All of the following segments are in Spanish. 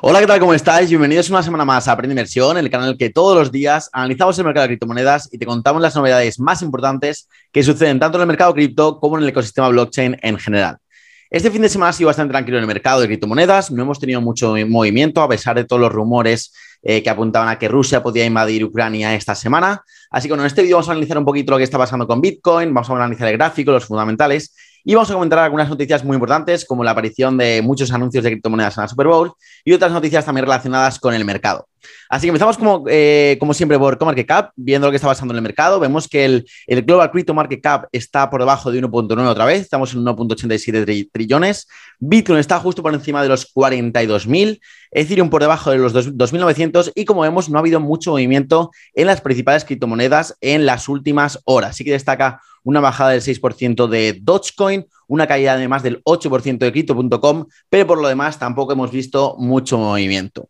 Hola, ¿qué tal? ¿Cómo estáis? Bienvenidos una semana más a Aprende Inversión, el canal que todos los días analizamos el mercado de criptomonedas y te contamos las novedades más importantes que suceden tanto en el mercado cripto como en el ecosistema blockchain en general. Este fin de semana ha sido bastante tranquilo en el mercado de criptomonedas, no hemos tenido mucho movimiento a pesar de todos los rumores eh, que apuntaban a que Rusia podía invadir Ucrania esta semana. Así que bueno, en este vídeo vamos a analizar un poquito lo que está pasando con Bitcoin, vamos a analizar el gráfico, los fundamentales y vamos a comentar algunas noticias muy importantes, como la aparición de muchos anuncios de criptomonedas en la Super Bowl y otras noticias también relacionadas con el mercado. Así que empezamos como, eh, como siempre por CoMarketCap, viendo lo que está pasando en el mercado. Vemos que el, el Global Crypto Market Cap está por debajo de 1.9 otra vez, estamos en 1.87 trillones. Bitcoin está justo por encima de los 42.000, Ethereum por debajo de los 2.900 y como vemos no ha habido mucho movimiento en las principales criptomonedas en las últimas horas. Sí que destaca una bajada del 6% de Dogecoin, una caída de más del 8% de Crypto.com, pero por lo demás tampoco hemos visto mucho movimiento.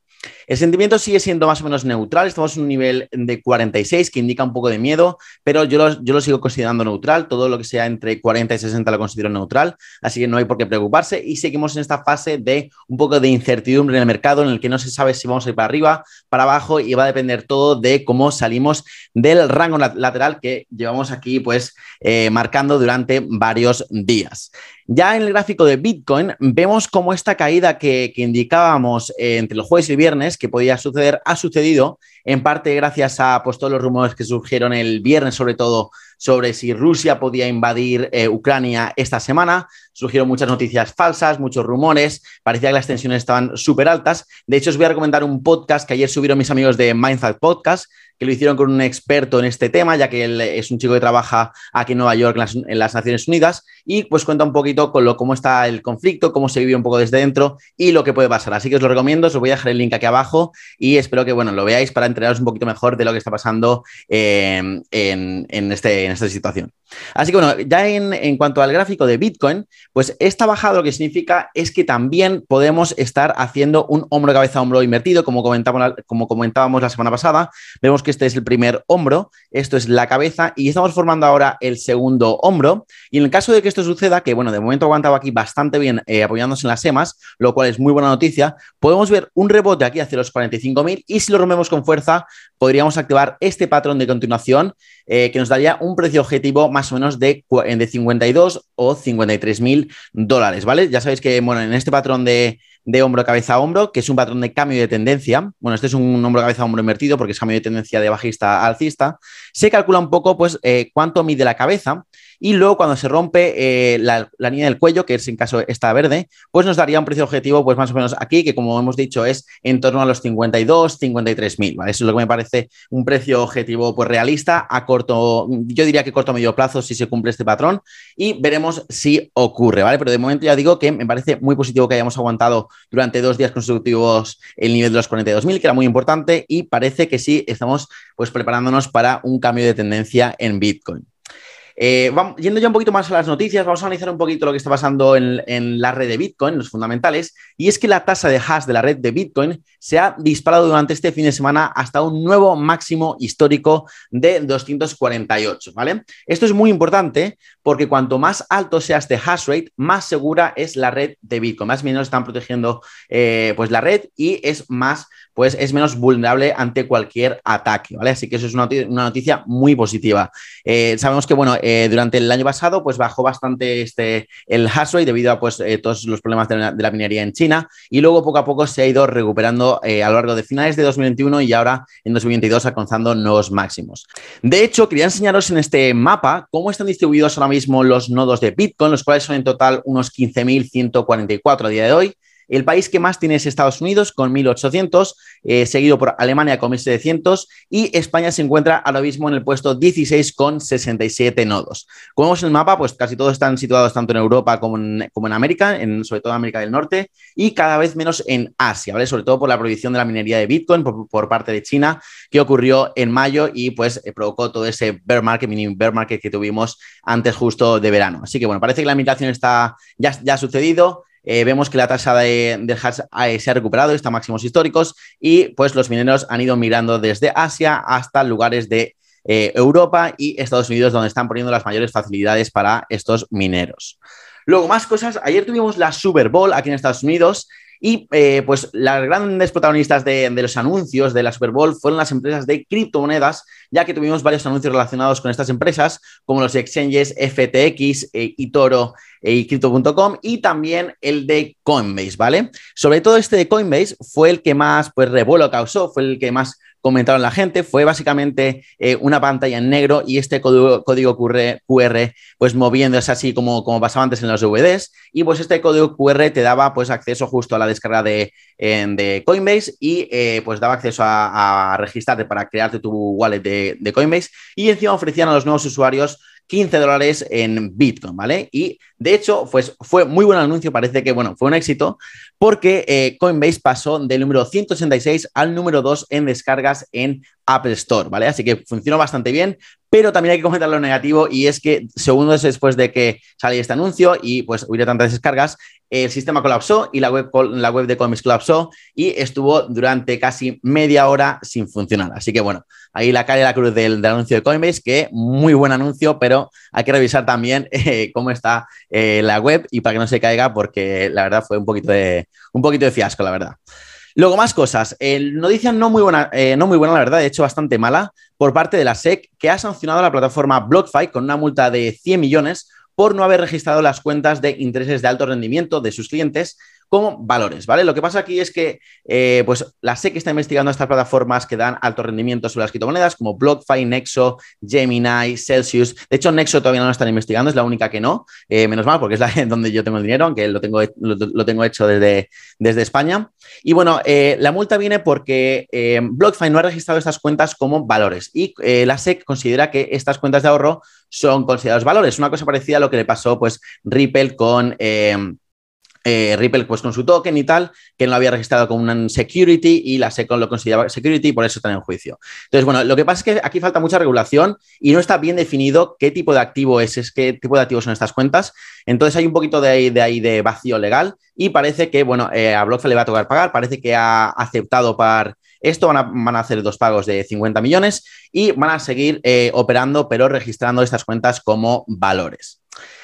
El sentimiento sigue siendo más o menos neutral, estamos en un nivel de 46 que indica un poco de miedo, pero yo lo, sigo considerando neutral, todo lo que sea entre 40 y 60 lo considero neutral, así que no hay por qué preocuparse y seguimos en esta fase de un poco de incertidumbre en el mercado en el que no se sabe si vamos a ir para arriba, para abajo y va a depender todo de cómo salimos del rango lateral que llevamos aquí pues eh, marcando durante varios días. Ya en el gráfico de Bitcoin vemos cómo esta caída que, indicábamos entre el jueves y el viernes que podía suceder ha sucedido en parte gracias a pues, todos los rumores que surgieron el viernes, sobre todo sobre si Rusia podía invadir eh, Ucrania esta semana. Surgieron muchas noticias falsas, muchos rumores, parecía que las tensiones estaban súper altas. De hecho, os voy a recomendar un podcast que ayer subieron mis amigos de Mindset Podcast, que lo hicieron con un experto en este tema, ya que él es un chico que trabaja aquí en Nueva York, en las, Naciones Unidas, y pues cuenta un poquito con lo, cómo está el conflicto, cómo se vive un poco desde dentro y lo que puede pasar. Así que os lo recomiendo, os voy a dejar el link aquí abajo y espero que bueno, lo veáis para enteraros un poquito mejor de lo que está pasando eh, en, este, en esta situación. Así que bueno, ya en, cuanto al gráfico de Bitcoin, pues esta bajada lo que significa es que también podemos estar haciendo un hombro cabeza hombro invertido, como comentábamos, como comentábamos la semana pasada. Vemos que este es el primer hombro, esto es la cabeza y estamos formando ahora el segundo hombro. Y en el caso de que esto suceda, que bueno, de momento ha aguantado aquí bastante bien eh, apoyándose en las semas, lo cual es muy buena noticia, podemos ver un rebote aquí hacia los 45.000 y si lo rompemos con fuerza, podríamos activar este patrón de continuación eh, que nos daría un precio objetivo más o menos de, de 52 o 53 mil dólares, ¿vale? Ya sabéis que, bueno, en este patrón de, de hombro, cabeza, a hombro, que es un patrón de cambio de tendencia. Bueno, este es un hombro, cabeza, hombro invertido porque es cambio de tendencia de bajista a alcista. Se calcula un poco, pues, eh, cuánto mide la cabeza y luego cuando se rompe eh, la, línea del cuello, que es en caso esta verde, pues nos daría un precio objetivo, pues más o menos aquí, que como hemos dicho es en torno a los 52, 53 mil, ¿vale? Eso es lo que me parece un precio objetivo pues realista a corto, yo diría que corto medio plazo si se cumple este patrón y veremos si ocurre, ¿vale? Pero de momento ya digo que me parece muy positivo que hayamos aguantado durante dos días consecutivos el nivel de los 42 mil, que era muy importante y parece que sí estamos pues preparándonos para un cambio de tendencia en Bitcoin. Eh, yendo ya un poquito más a las noticias, vamos a analizar un poquito lo que está pasando en, la red de Bitcoin, los fundamentales, y es que la tasa de hash de la red de Bitcoin se ha disparado durante este fin de semana hasta un nuevo máximo histórico de 248, ¿vale? Esto es muy importante porque cuanto más alto sea este hash rate, más segura es la red de Bitcoin, más menos están protegiendo eh, pues la red y es más pues es menos vulnerable ante cualquier ataque, ¿vale? Así que eso es una, noticia muy positiva. Eh, sabemos que, bueno, eh, durante el año pasado, pues bajó bastante este, el hash rate debido a pues, eh, todos los problemas de la, minería en China y luego poco a poco se ha ido recuperando a lo largo de finales de 2021 y ahora en 2022 alcanzando nuevos máximos. De hecho, quería enseñaros en este mapa cómo están distribuidos ahora mismo los nodos de Bitcoin, los cuales son en total unos 15.144 a día de hoy. El país que más tiene es Estados Unidos con 1.800, eh, seguido por Alemania con 1.700 y España se encuentra ahora mismo en el puesto 16 con 67 nodos. Como vemos en el mapa, pues casi todos están situados tanto en Europa como en, América, sobre todo en América del Norte y cada vez menos en Asia, ¿vale? Sobre todo por la prohibición de la minería de Bitcoin por, parte de China que ocurrió en mayo y pues eh, provocó todo ese bear market, mini bear market que tuvimos antes justo de verano. Así que bueno, parece que la migración está, ya, ya ha sucedido. Eh, vemos que la tasa de, hash eh, se ha recuperado, está a máximos históricos y pues los mineros han ido mirando desde Asia hasta lugares de eh, Europa y Estados Unidos donde están poniendo las mayores facilidades para estos mineros. Luego, más cosas. Ayer tuvimos la Super Bowl aquí en Estados Unidos Y eh, pues las grandes protagonistas de, los anuncios de la Super Bowl fueron las empresas de criptomonedas, ya que tuvimos varios anuncios relacionados con estas empresas, como los exchanges FTX, eh, eToro eh, y Crypto.com, y también el de Coinbase, ¿vale? Sobre todo este de Coinbase fue el que más pues, revuelo causó, fue el que más comentaron la gente, fue básicamente eh, una pantalla en negro y este código, QR, pues moviéndose así como, como pasaba antes en los DVDs. Y pues este código QR te daba pues acceso justo a la descarga de, de Coinbase y eh, pues daba acceso a, registrarte para crearte tu wallet de, de Coinbase. Y encima ofrecían a los nuevos usuarios 15 dólares en Bitcoin, ¿vale? Y de hecho, pues fue muy buen anuncio, parece que, bueno, fue un éxito, porque eh, Coinbase pasó del número 186 al número 2 en descargas en Apple Store, ¿vale? Así que funcionó bastante bien, pero también hay que comentar lo negativo y es que segundos después de que saliera este anuncio y pues hubiera tantas descargas, el sistema colapsó y la web, la web de Coinbase colapsó y estuvo durante casi media hora sin funcionar. Así que bueno, ahí la y la cruz del, anuncio de Coinbase, que muy buen anuncio, pero hay que revisar también eh, cómo está eh, la web y para que no se caiga, porque la verdad fue un poquito de, un poquito de fiasco, la verdad. Luego, más cosas. noticia no muy, buena, eh, no muy buena, la verdad, de hecho bastante mala, por parte de la SEC, que ha sancionado a la plataforma BlockFi con una multa de 100 millones por no haber registrado las cuentas de intereses de alto rendimiento de sus clientes como valores, ¿vale? Lo que pasa aquí es que eh, pues la SEC está investigando estas plataformas que dan alto rendimiento sobre las criptomonedas como BlockFi, Nexo, Gemini, Celsius. De hecho, Nexo todavía no lo están investigando, es la única que no, eh, menos mal, porque es la donde yo tengo el dinero, aunque lo tengo, lo, tengo hecho desde, desde España. Y bueno, eh, la multa viene porque BlockFi no ha registrado estas cuentas como valores y la SEC considera que estas cuentas de ahorro son considerados valores. Una cosa parecida a lo que le pasó pues Ripple con eh, Ripple pues con su token y tal, que no lo había registrado como un security y la SEC lo consideraba security y por eso está en juicio. Entonces, bueno, lo que pasa es que aquí falta mucha regulación y no está bien definido qué tipo de activo es, es qué tipo de activos son estas cuentas. Entonces hay un poquito de ahí de, de vacío legal y parece que, bueno, eh, a BlockFi le va a tocar pagar, parece que ha aceptado para esto, van a, hacer dos pagos de 50 millones y van a seguir eh, operando, pero registrando estas cuentas como valores.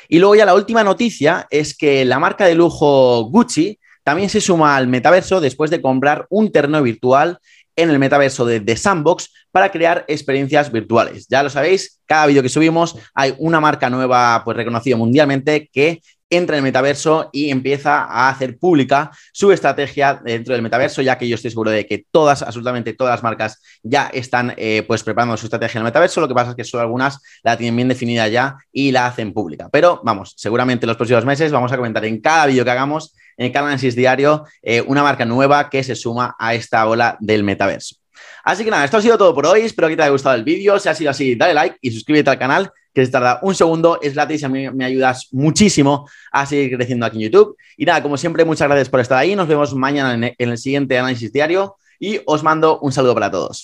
Y luego ya la última noticia es que la marca de lujo Gucci también se suma al metaverso después de comprar un terreno virtual en el metaverso de The Sandbox para crear experiencias virtuales. Ya lo sabéis, cada vídeo que subimos hay una marca nueva pues reconocida mundialmente que entra en el metaverso y empieza a hacer pública su estrategia dentro del metaverso, ya que yo estoy seguro de que todas, absolutamente todas las marcas ya están eh, pues preparando su estrategia en el metaverso. Lo que pasa es que solo algunas la tienen bien definida ya y la hacen pública. Pero vamos, seguramente en los próximos meses vamos a comentar en cada vídeo que hagamos en el análisis diario eh, una marca nueva que se suma a esta ola del metaverso. Así que nada, esto ha sido todo por hoy. Espero que te haya gustado el vídeo. Si ha sido así, dale like y suscríbete al canal que se tarda un segundo, es gratis y a mí me ayudas muchísimo a seguir creciendo aquí en YouTube. Y nada, como siempre, muchas gracias por estar ahí. Nos vemos mañana en el siguiente análisis diario y os mando un saludo para todos.